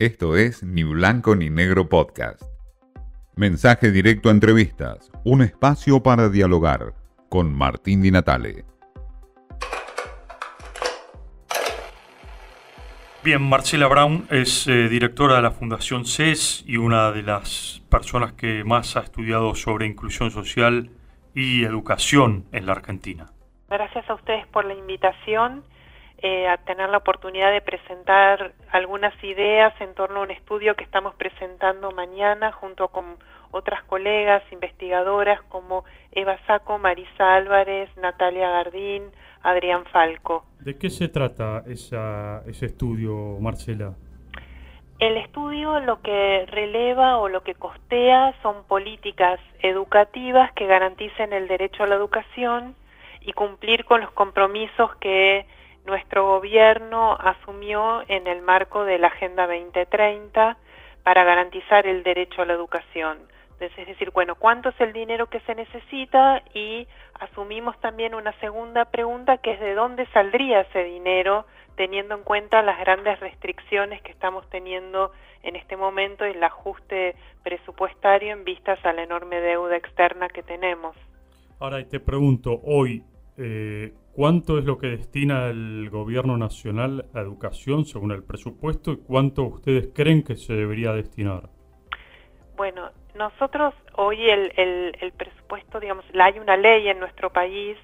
Esto es Ni Blanco ni Negro Podcast. Mensaje directo a entrevistas, un espacio para dialogar con Martín Di Natale. Bien, Marcela Brown es eh, directora de la Fundación CES y una de las personas que más ha estudiado sobre inclusión social y educación en la Argentina. Gracias a ustedes por la invitación eh, a tener la oportunidad de presentar algunas ideas en torno a un estudio que estamos presentando mañana junto con otras colegas investigadoras como Eva Saco, Marisa Álvarez, Natalia Gardín, Adrián Falco. ¿De qué se trata esa, ese estudio, Marcela? El estudio lo que releva o lo que costea son políticas educativas que garanticen el derecho a la educación y cumplir con los compromisos que nuestro gobierno asumió en el marco de la Agenda 2030 para garantizar el derecho a la educación. Entonces, es decir, bueno, ¿cuánto es el dinero que se necesita? Y asumimos también una segunda pregunta que es de dónde saldría ese dinero teniendo en cuenta las grandes restricciones que estamos teniendo en este momento y el ajuste presupuestario en vistas a la enorme deuda externa que tenemos. Ahora te pregunto, hoy, eh, ¿Cuánto es lo que destina el gobierno nacional a educación según el presupuesto y cuánto ustedes creen que se debería destinar? Bueno, nosotros hoy el, el, presupuesto, digamos, hay una ley en nuestro país,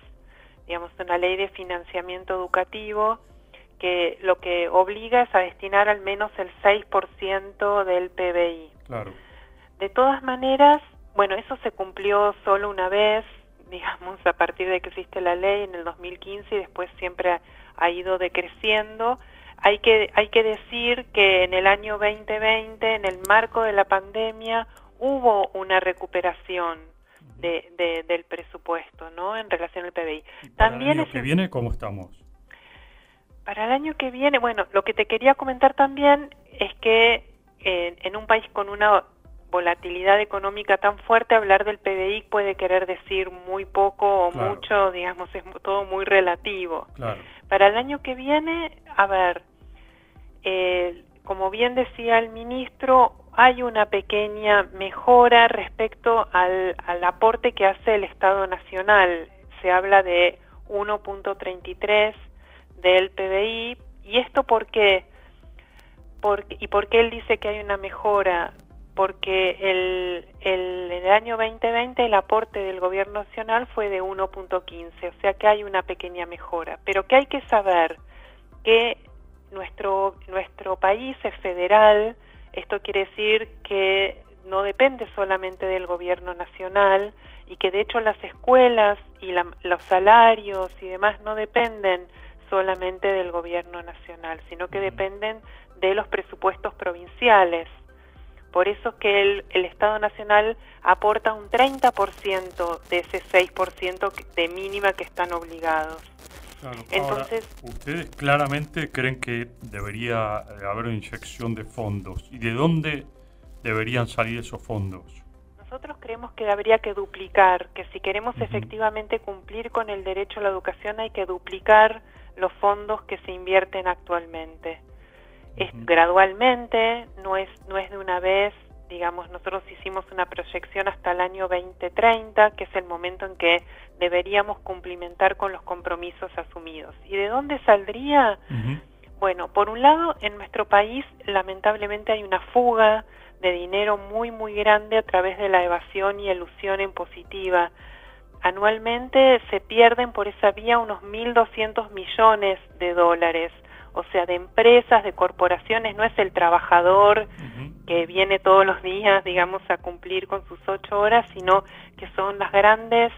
digamos, una ley de financiamiento educativo que lo que obliga es a destinar al menos el 6% del PBI. Claro. De todas maneras, bueno, eso se cumplió solo una vez, digamos, a partir de que existe la ley en el 2015 y después siempre ha, ido decreciendo. Hay que, hay que decir que en el año 2020, en el marco de la pandemia, hubo una recuperación de, del presupuesto, ¿no? En relación al PBI. Para También el año que viene, ¿cómo estamos? Para el año que viene, bueno, lo que te quería comentar también es que eh, en un país con una volatilidad económica tan fuerte, hablar del PBI puede querer decir muy poco o mucho, digamos, es todo muy relativo. Para el año que viene, a ver, eh, como bien decía el ministro, hay una pequeña mejora respecto al, al aporte que hace el Estado Nacional. Se habla de 1.33 del PBI. ¿Y esto por qué? ¿Y por qué él dice que hay una mejora? Porque el, el, en el año 2020 el aporte del gobierno nacional fue de 1.15, o sea que hay una pequeña mejora, pero que hay que saber que nuestro, nuestro país es federal, esto quiere decir que no depende solamente del gobierno nacional y que de hecho las escuelas y los salarios y demás no dependen solamente del gobierno nacional, sino que dependen de los presupuestos provinciales. Por eso es que el, el Estado Nacional aporta un 30% de ese 6% de mínima que están obligados. Entonces, ustedes claramente creen que debería eh, haber una inyección de fondos. ¿Y de dónde deberían salir esos fondos? Nosotros creemos que habría que duplicar, que si queremos efectivamente cumplir con el derecho a la educación hay que duplicar los fondos que se invierten actualmente es gradualmente, no es, no es de una vez, digamos, nosotros hicimos una proyección hasta el año 2030, que es el momento en que deberíamos cumplimentar con los compromisos asumidos. ¿Y de dónde saldría? Bueno, por un lado, en nuestro país lamentablemente hay una fuga de dinero muy, muy grande a través de la evasión y elusión en positiva. Anualmente se pierden por esa vía unos 1.200 millones de dólares o sea, de empresas, de corporaciones, no es el trabajador que viene todos los días, digamos, a cumplir con sus ocho horas, sino que son las grandes,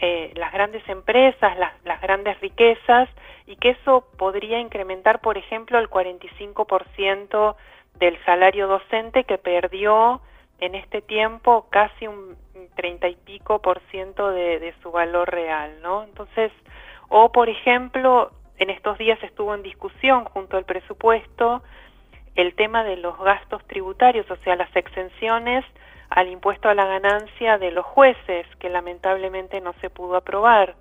eh, las grandes empresas, las, las grandes riquezas, y que eso podría incrementar, por ejemplo, el 45% del salario docente que perdió en este tiempo casi un treinta y pico por ciento de, de su valor real, ¿no? Entonces, o por ejemplo, en estos días estuvo en discusión junto al presupuesto el tema de los gastos tributarios, o sea, las exenciones al impuesto a la ganancia de los jueces, que lamentablemente no se pudo aprobar.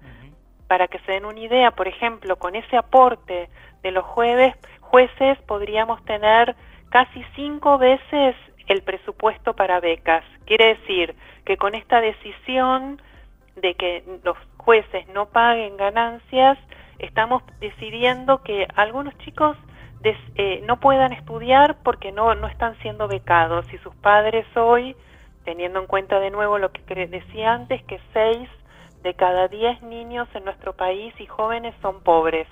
Para que se den una idea, por ejemplo, con ese aporte de los jueves, jueces podríamos tener casi cinco veces el presupuesto para becas. Quiere decir que con esta decisión de que los jueces no paguen ganancias, estamos decidiendo que algunos chicos eh, no puedan estudiar porque no, no están siendo becados y sus padres hoy, teniendo en cuenta de nuevo lo que decía antes, que seis de cada diez niños en nuestro país y jóvenes son pobres.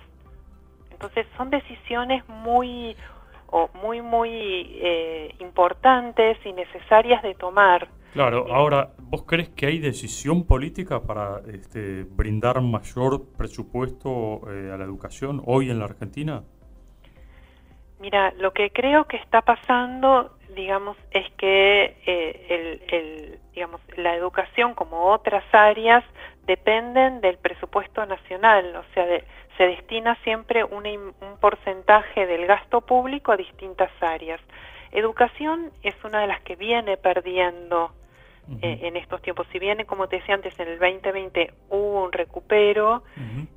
Entonces son decisiones muy muy muy eh, importantes y necesarias de tomar. Claro, ahora, ¿vos crees que hay decisión política para este, brindar mayor presupuesto eh, a la educación hoy en la Argentina? Mira, lo que creo que está pasando, digamos, es que eh, el, digamos, la educación, como otras áreas, dependen del presupuesto nacional, o sea, se destina siempre un, un porcentaje del gasto público a distintas áreas. Educación es una de las que viene perdiendo eh, en estos tiempos. Si bien, como te decía antes, en el 2020 hubo un recupero,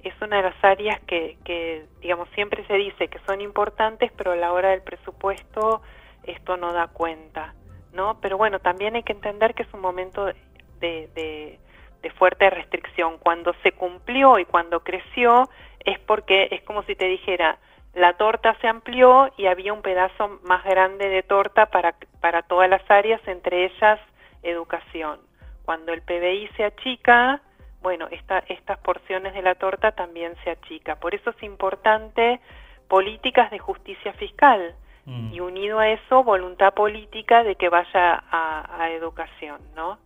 es una de las áreas que, que, digamos, siempre se dice que son importantes, pero a la hora del presupuesto esto no da cuenta, ¿no? Pero bueno, también hay que entender que es un momento de, de, de fuerte restricción. Cuando se cumplió y cuando creció es porque es como si te dijera, la torta se amplió y había un pedazo más grande de torta para, para todas las áreas, entre ellas educación. Cuando el PBI se achica, bueno, esta, estas porciones de la torta también se achica. Por eso es importante políticas de justicia fiscal mm. y unido a eso voluntad política de que vaya a, educación, ¿no?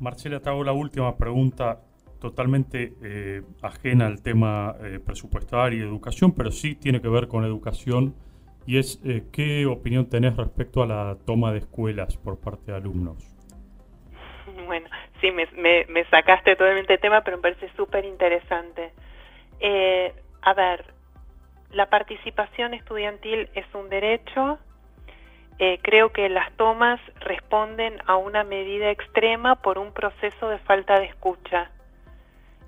Marcela, te hago la última pregunta totalmente eh, ajena al tema eh, presupuestario y educación, pero sí tiene que ver con educación y es eh, qué opinión tenés respecto a la toma de escuelas por parte de alumnos. Bueno, sí, me, sacaste totalmente el tema, pero me parece súper interesante. A ver, la participación estudiantil es un derecho. Creo que las tomas responden a una medida extrema por un proceso de falta de escucha.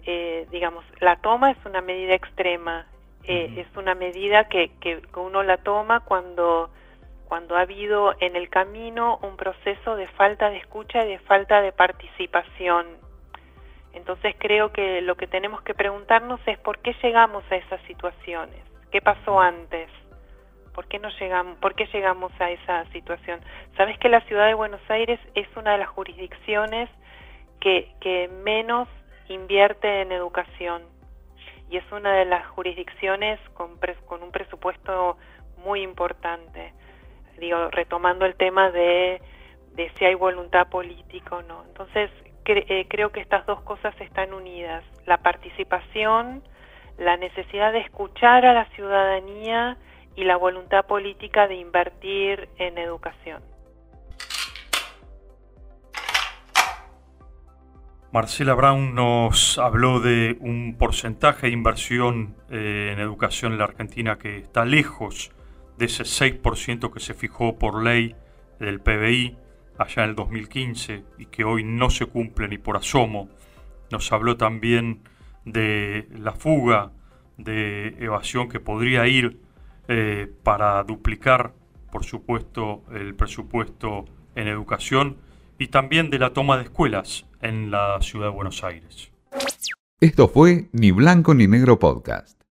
Eh, digamos, la toma es una medida extrema. Es una medida que, que uno la toma cuando cuando ha habido en el camino un proceso de falta de escucha y de falta de participación. Entonces creo que lo que tenemos que preguntarnos es por qué llegamos a esas situaciones, qué pasó antes, por qué no llegamos, por qué llegamos a esa situación. Sabes que la ciudad de Buenos Aires es una de las jurisdicciones que, que menos invierte en educación y es una de las jurisdicciones con, un presupuesto muy importante digo, retomando el tema de, de si hay voluntad política o no. Entonces, eh, creo que estas dos cosas están unidas, la participación, la necesidad de escuchar a la ciudadanía y la voluntad política de invertir en educación. Marcela Brown nos habló de un porcentaje de inversión eh, en educación en la Argentina que está lejos de ese 6% que se fijó por ley del PBI allá en el 2015 y que hoy no se cumple ni por asomo. Nos habló también de la fuga de evasión que podría ir eh, para duplicar, por supuesto, el presupuesto en educación y también de la toma de escuelas en la ciudad de Buenos Aires. Esto fue Ni Blanco ni Negro Podcast.